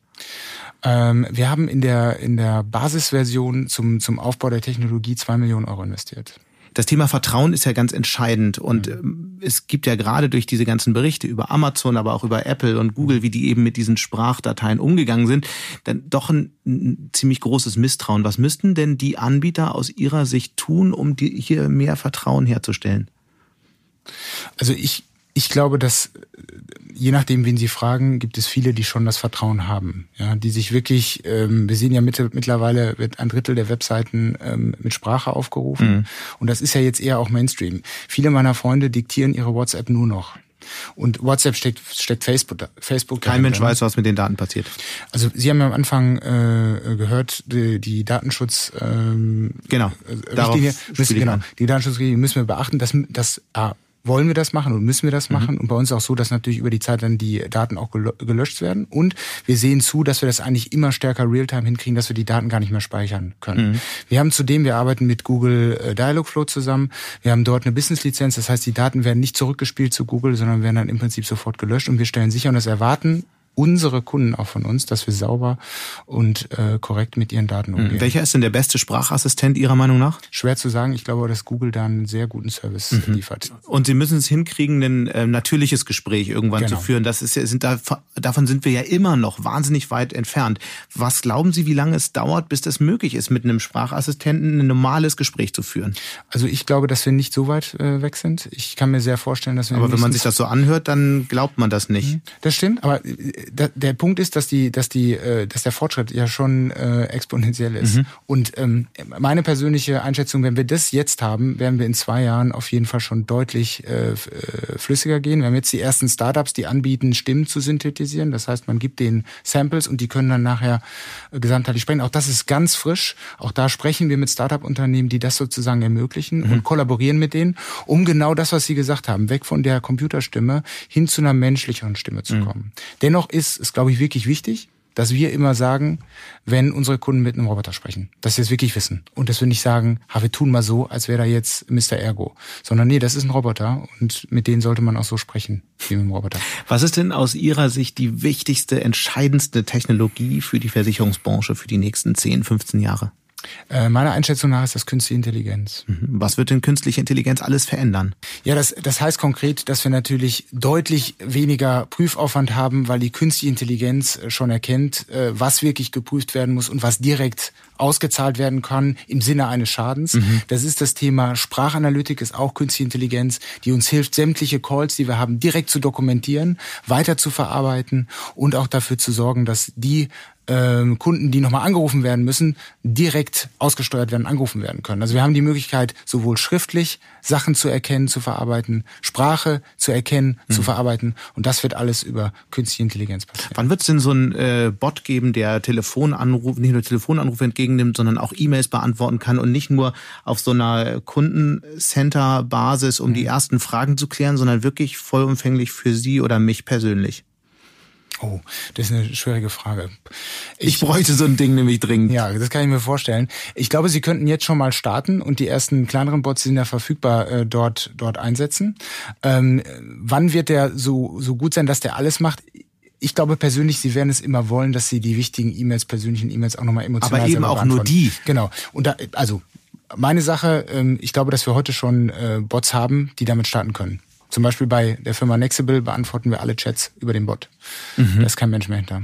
Ähm, wir haben in der, in der Basisversion zum, zum Aufbau der Technologie zwei Millionen Euro investiert.
Das Thema Vertrauen ist ja ganz entscheidend und ähm, es gibt ja gerade durch diese ganzen Berichte über Amazon, aber auch über Apple und Google, wie die eben mit diesen Sprachdateien umgegangen sind, dann doch ein, ein ziemlich großes Misstrauen. Was müssten denn die Anbieter aus ihrer Sicht tun, um die, hier mehr Vertrauen herzustellen?
Also ich, ich glaube, dass je nachdem, wen Sie fragen, gibt es viele, die schon das Vertrauen haben, ja, die sich wirklich. Ähm, wir sehen ja mitte, mittlerweile wird ein Drittel der Webseiten ähm, mit Sprache aufgerufen und das ist ja jetzt eher auch Mainstream. Viele meiner Freunde diktieren ihre WhatsApp nur noch. Und WhatsApp steckt, steckt Facebook, Facebook
Kein Mensch
dahinter.
weiß, was mit den Daten passiert.
Also Sie haben ja am Anfang äh, gehört, die, die Datenschutz ähm,
Genau.
äh, Richtlinie müssen, genau,
an.
die Datenschutzrichtlinie müssen wir beachten, dass das A, wollen wir das machen und müssen wir das machen? Und bei uns auch so, dass natürlich über die Zeit dann die Daten auch gelöscht werden. Und wir sehen zu, dass wir das eigentlich immer stärker Realtime hinkriegen, dass wir die Daten gar nicht mehr speichern können. Wir haben zudem, wir arbeiten mit Google äh, Dialogflow zusammen, wir haben dort eine Business-Lizenz, das heißt, die Daten werden nicht zurückgespielt zu Google, sondern werden dann im Prinzip sofort gelöscht. Und wir stellen sicher und das erwarten unsere Kunden auch von uns, dass wir sauber und äh, korrekt mit ihren Daten umgehen.
Welcher ist denn der beste Sprachassistent Ihrer Meinung nach?
Schwer zu sagen. Ich glaube, dass Google da einen sehr guten Service
Mhm.
liefert.
Und Sie müssen es hinkriegen, ein äh, natürliches Gespräch irgendwann
Genau.
zu führen. Das ist ja, sind da, davon sind wir ja immer noch wahnsinnig weit entfernt. Was glauben Sie, wie lange es dauert, bis das möglich ist, mit einem Sprachassistenten ein normales Gespräch zu führen?
Also ich glaube, dass wir nicht so weit äh, weg sind. Ich kann mir sehr vorstellen, dass wir
Aber wenn man sich das so anhört, dann glaubt man das nicht.
Das stimmt, aber äh, da, der Punkt ist, dass die, dass die, äh, dass der Fortschritt ja schon äh, exponentiell ist. Mhm. Und ähm, meine persönliche Einschätzung, wenn wir das jetzt haben, werden wir in zwei Jahren auf jeden Fall schon deutlich äh, äh flüssiger gehen. Wir haben jetzt die ersten Startups, die anbieten, Stimmen zu synthetisieren. Das heißt, man gibt denen Samples und die können dann nachher äh, gesamtheitlich sprechen. Auch das ist ganz frisch. Auch da sprechen wir mit Startup-Unternehmen, die das sozusagen ermöglichen mhm. und kollaborieren mit denen, um genau das, was Sie gesagt haben, weg von der Computerstimme hin zu einer menschlicheren Stimme zu mhm. kommen. Dennoch ist es, glaube ich, wirklich wichtig, dass wir immer sagen, wenn unsere Kunden mit einem Roboter sprechen, dass sie es wirklich wissen. Und dass wir nicht sagen, ha, wir tun mal so, als wäre da jetzt Mr. Ergo. Sondern nee, das ist ein Roboter und mit denen sollte man auch so sprechen, wie mit einem Roboter.
Was ist denn aus Ihrer Sicht die wichtigste, entscheidendste Technologie für die Versicherungsbranche für die nächsten 10, 15 Jahre?
Äh, meiner Einschätzung nach ist das künstliche Intelligenz.
Mhm. Was wird denn künstliche Intelligenz alles verändern?
Ja, das, das heißt konkret, dass wir natürlich deutlich weniger Prüfaufwand haben, weil die künstliche Intelligenz äh, schon erkennt, äh, was wirklich geprüft werden muss und was direkt ausgezahlt werden kann im Sinne eines Schadens. Mhm. Das ist das Thema Sprachanalytik, ist auch künstliche Intelligenz, die uns hilft, sämtliche Calls, die wir haben, direkt zu dokumentieren, weiter zu verarbeiten und auch dafür zu sorgen, dass die ähm, Kunden, die nochmal angerufen werden müssen, direkt ausgesteuert werden, angerufen werden können. Also wir haben die Möglichkeit, sowohl schriftlich Sachen zu erkennen, zu verarbeiten, Sprache zu erkennen, mhm. zu verarbeiten und das wird alles über künstliche Intelligenz passieren.
Wann wird es denn so einen äh, Bot geben, der Telefonanrufe, nicht nur Telefonanrufe entgegennimmt, sondern auch E-Mails beantworten kann und nicht nur auf so einer Kundencenter-Basis, um mhm. die ersten Fragen zu klären, sondern wirklich vollumfänglich für Sie oder mich persönlich?
Oh, das ist eine schwierige Frage.
Ich, ich, bräuchte so ein Ding nämlich dringend.
Ja, das kann ich mir vorstellen. Ich glaube, Sie könnten jetzt schon mal starten und die ersten kleineren Bots sind ja verfügbar äh, dort dort einsetzen. Ähm, wann wird der so so gut sein, dass der alles macht? Ich glaube persönlich, Sie werden es immer wollen, dass Sie die wichtigen E-Mails, persönlichen E-Mails auch nochmal emotional
Aber eben auch nur die.
Genau. Und da, also meine Sache, ähm, ich glaube, dass wir heute schon äh, Bots haben, die damit starten können. Zum Beispiel bei der Firma Nexible beantworten wir alle Chats über den Bot. Mhm. Da ist kein Mensch mehr hinter.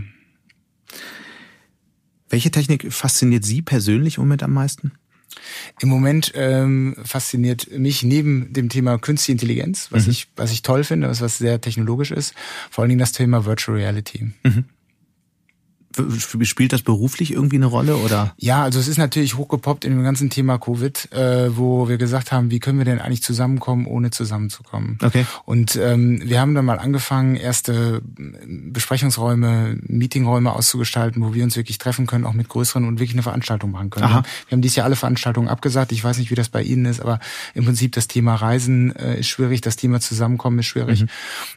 Welche Technik fasziniert Sie persönlich im Moment am meisten?
Im Moment ähm, fasziniert mich neben dem Thema Künstliche Intelligenz, was mhm. ich was ich toll finde, was was sehr technologisch ist, vor allen Dingen das Thema Virtual Reality. Mhm.
Spielt das beruflich irgendwie eine Rolle oder?
Ja, also es ist natürlich hochgepoppt in dem ganzen Thema Covid, äh, wo wir gesagt haben, wie können wir denn eigentlich zusammenkommen, ohne zusammenzukommen?
Okay.
Und ähm, wir haben dann mal angefangen, erste Besprechungsräume, Meetingräume auszugestalten, wo wir uns wirklich treffen können, auch mit größeren und wirklich eine Veranstaltung machen können. Aha. Wir haben dieses Jahr alle Veranstaltungen abgesagt. Ich weiß nicht, wie das bei Ihnen ist, aber im Prinzip das Thema Reisen äh, ist schwierig, das Thema Zusammenkommen ist schwierig. Mhm.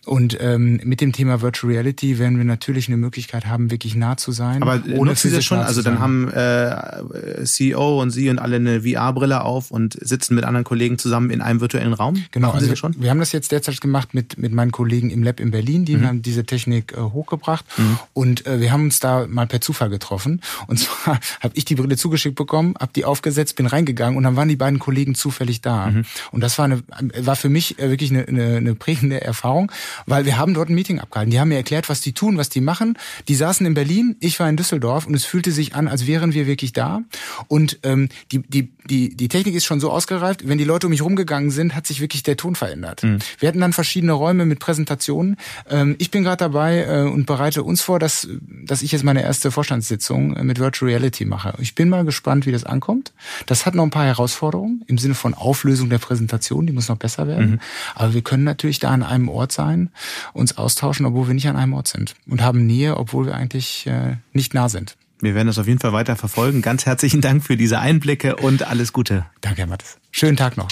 Und ähm, mit dem Thema Virtual Reality werden wir natürlich eine Möglichkeit haben, wirklich nah zu zu sein.
Aber ohne nutzen Sie schon? Also dann haben äh, CEO und Sie und alle eine VR-Brille auf und sitzen mit anderen Kollegen zusammen in einem virtuellen Raum?
Genau. Also schon? Wir haben das jetzt derzeit gemacht mit mit meinen Kollegen im Lab in Berlin. Die mhm. haben diese Technik äh, hochgebracht mhm. und äh, wir haben uns da mal per Zufall getroffen. Und zwar habe ich die Brille zugeschickt bekommen, habe die aufgesetzt, bin reingegangen und dann waren die beiden Kollegen zufällig da. Mhm. Und das war eine war für mich äh, wirklich eine, eine, eine prägende Erfahrung, weil wir haben dort ein Meeting abgehalten. Die haben mir erklärt, was die tun, was die machen. Die saßen in Berlin, ich war in Düsseldorf und es fühlte sich an, als wären wir wirklich da. Und ähm, die, die, die, die Technik ist schon so ausgereift, wenn die Leute um mich rumgegangen sind, hat sich wirklich der Ton verändert. Mhm. Wir hatten dann verschiedene Räume mit Präsentationen. Ähm, ich bin gerade dabei äh, und bereite uns vor, dass, dass ich jetzt meine erste Vorstandssitzung äh, mit Virtual Reality mache. Ich bin mal gespannt, wie das ankommt. Das hat noch ein paar Herausforderungen im Sinne von Auflösung der Präsentation, die muss noch besser werden. Mhm. Aber wir können natürlich da an einem Ort sein, uns austauschen, obwohl wir nicht an einem Ort sind und haben Nähe, obwohl wir eigentlich äh, nicht nah sind.
Wir werden das auf jeden Fall weiter verfolgen. Ganz herzlichen Dank für diese Einblicke und alles Gute.
Danke, Herr Mattes. Schönen Tag noch.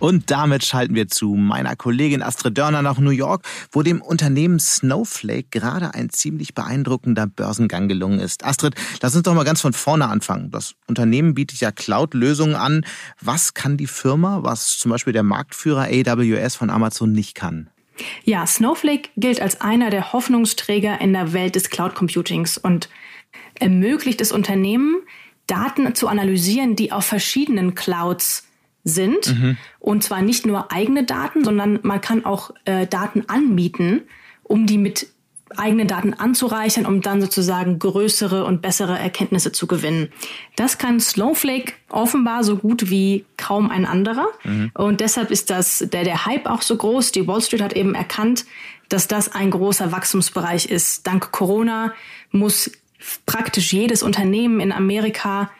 Und damit schalten wir zu meiner Kollegin Astrid Dörner nach New York, wo dem Unternehmen Snowflake gerade ein ziemlich beeindruckender Börsengang gelungen ist. Astrid, lass uns doch mal ganz von vorne anfangen. Das Unternehmen bietet ja Cloud-Lösungen an. Was kann die Firma, was zum Beispiel der Marktführer AWS von Amazon nicht kann?
Ja, Snowflake gilt als einer der Hoffnungsträger in der Welt des Cloud Computings und ermöglicht es Unternehmen, Daten zu analysieren, die auf verschiedenen Clouds sind. Mhm. Und zwar nicht nur eigene Daten, sondern man kann auch äh, Daten anmieten, um die mit eigene Daten anzureichern, um dann sozusagen größere und bessere Erkenntnisse zu gewinnen. Das kann Snowflake offenbar so gut wie kaum ein anderer. Mhm. Und deshalb ist das, der, der Hype auch so groß. Die Wall Street hat eben erkannt, dass das ein großer Wachstumsbereich ist. Dank Corona muss praktisch jedes Unternehmen in Amerika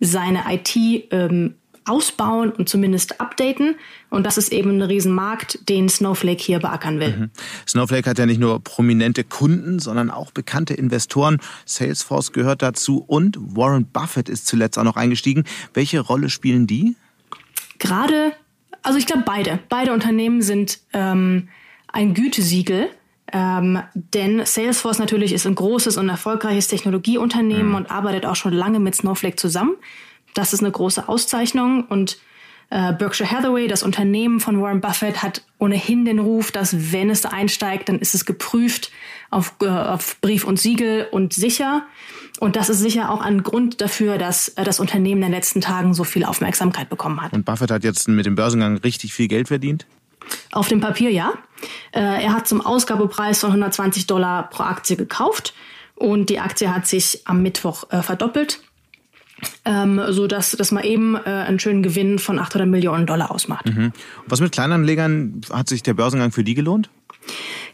seine IT ähm, ausbauen und zumindest updaten. Und das ist eben ein Riesenmarkt, den Snowflake hier beackern will. Mhm.
Snowflake hat ja nicht nur prominente Kunden, sondern auch bekannte Investoren. Salesforce gehört dazu und Warren Buffett ist zuletzt auch noch eingestiegen. Welche Rolle spielen die?
Gerade, also ich glaube beide. Beide Unternehmen sind ähm, ein Gütesiegel. Ähm, denn Salesforce natürlich ist ein großes und erfolgreiches Technologieunternehmen mhm. und arbeitet auch schon lange mit Snowflake zusammen. Das ist eine große Auszeichnung und äh, Berkshire Hathaway, das Unternehmen von Warren Buffett, hat ohnehin den Ruf, dass wenn es einsteigt, dann ist es geprüft auf, äh, auf Brief und Siegel und sicher. Und das ist sicher auch ein Grund dafür, dass äh, das Unternehmen in den letzten Tagen so viel Aufmerksamkeit bekommen hat.
Und Buffett hat jetzt mit dem Börsengang richtig viel Geld verdient?
Auf dem Papier ja. Äh, er hat zum Ausgabepreis von 120 Dollar pro Aktie gekauft und die Aktie hat sich am Mittwoch äh, verdoppelt ähm, so dass, dass man eben äh, einen schönen Gewinn von 800 Millionen Dollar ausmacht.
Mhm. Was mit Kleinanlegern, hat sich der Börsengang für die gelohnt?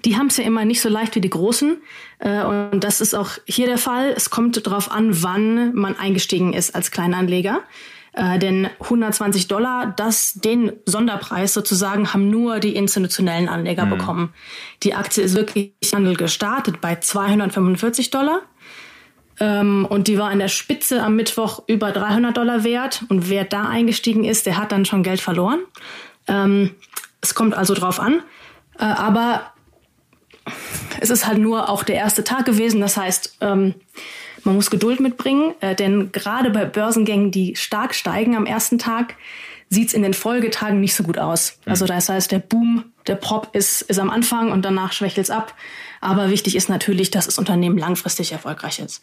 Die haben es ja immer nicht so leicht wie die Großen. Äh, und das ist auch hier der Fall. Es kommt darauf an, wann man eingestiegen ist als Kleinanleger. Äh, denn 120 Dollar, das, den Sonderpreis sozusagen, haben nur die institutionellen Anleger mhm. bekommen. Die Aktie ist wirklich Handel gestartet bei 245 Dollar. Ähm, und die war in der Spitze am Mittwoch über 300 Dollar wert. Und wer da eingestiegen ist, der hat dann schon Geld verloren. Ähm, es kommt also drauf an. Äh, aber es ist halt nur auch der erste Tag gewesen. Das heißt, ähm, man muss Geduld mitbringen, äh, denn gerade bei Börsengängen, die stark steigen am ersten Tag, sieht es in den Folgetagen nicht so gut aus. Mhm. Also das heißt, der Boom, der Pop ist, ist am Anfang und danach schwächelt es ab. Aber wichtig ist natürlich, dass das Unternehmen langfristig erfolgreich ist.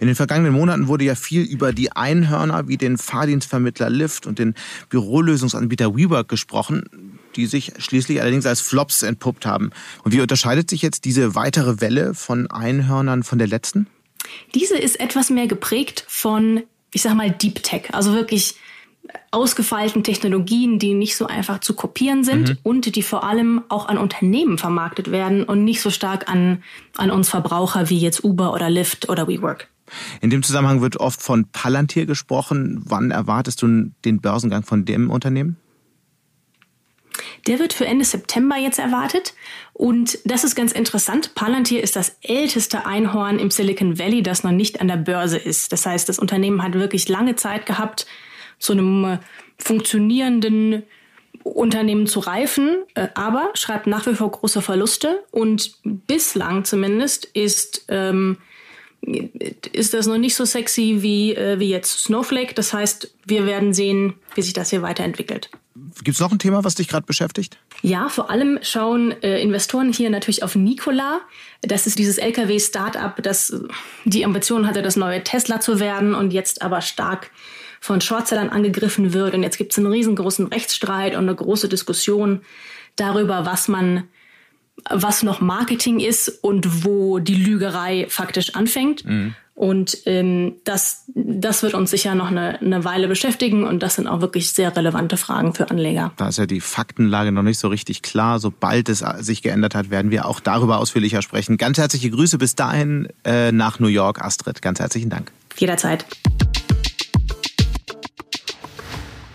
In den vergangenen Monaten wurde ja viel über die Einhörner wie den Fahrdienstvermittler Lyft und den Bürolösungsanbieter WeWork gesprochen, die sich schließlich allerdings als Flops entpuppt haben. Und wie unterscheidet sich jetzt diese weitere Welle von Einhörnern von der letzten?
Diese ist etwas mehr geprägt von, ich sag mal, Deep Tech, also wirklich ausgefeilten Technologien, die nicht so einfach zu kopieren sind mhm. und die vor allem auch an Unternehmen vermarktet werden und nicht so stark an, an uns Verbraucher wie jetzt Uber oder Lyft oder WeWork.
In dem Zusammenhang wird oft von Palantir gesprochen. Wann erwartest du den Börsengang von dem Unternehmen?
Der wird für Ende September jetzt erwartet. Und das ist ganz interessant. Palantir ist das älteste Einhorn im Silicon Valley, das noch nicht an der Börse ist. Das heißt, das Unternehmen hat wirklich lange Zeit gehabt, zu einem äh, funktionierenden Unternehmen zu reifen, äh, aber schreibt nach wie vor große Verluste und bislang zumindest ist ähm, ist das noch nicht so sexy wie, äh, wie jetzt Snowflake. Das heißt, wir werden sehen, wie sich das hier weiterentwickelt.
Gibt es noch ein Thema, was dich gerade beschäftigt?
Ja, vor allem schauen äh, Investoren hier natürlich auf Nikola. Das ist dieses Lkw-Startup, das die Ambition hatte, das neue Tesla zu werden und jetzt aber stark von Shortsellern angegriffen wird. Und jetzt gibt es einen riesengroßen Rechtsstreit und eine große Diskussion darüber, was man, was noch Marketing ist und wo die Lügerei faktisch anfängt. Mhm. Und ähm, das, das wird uns sicher noch eine, eine Weile beschäftigen und das sind auch wirklich sehr relevante Fragen für Anleger.
Da ist ja die Faktenlage noch nicht so richtig klar. Sobald es sich geändert hat, werden wir auch darüber ausführlicher sprechen. Ganz herzliche Grüße bis dahin äh, nach New York, Astrid. Ganz herzlichen Dank.
Jederzeit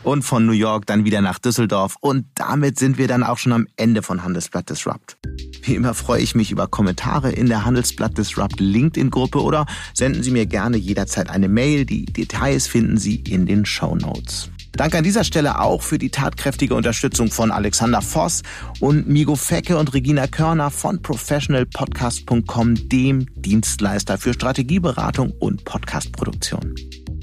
und von New York dann wieder nach Düsseldorf. Und damit sind wir dann auch schon am Ende von Handelsblatt Disrupt. Wie immer freue ich mich über Kommentare in der Handelsblatt Disrupt LinkedIn-Gruppe oder senden Sie mir gerne jederzeit eine Mail. Die Details finden Sie in den Show Notes. Danke an dieser Stelle auch für die tatkräftige Unterstützung von Alexander Voss und Migo Fecke und Regina Körner von professionalpodcast.com, dem Dienstleister für Strategieberatung und Podcastproduktion.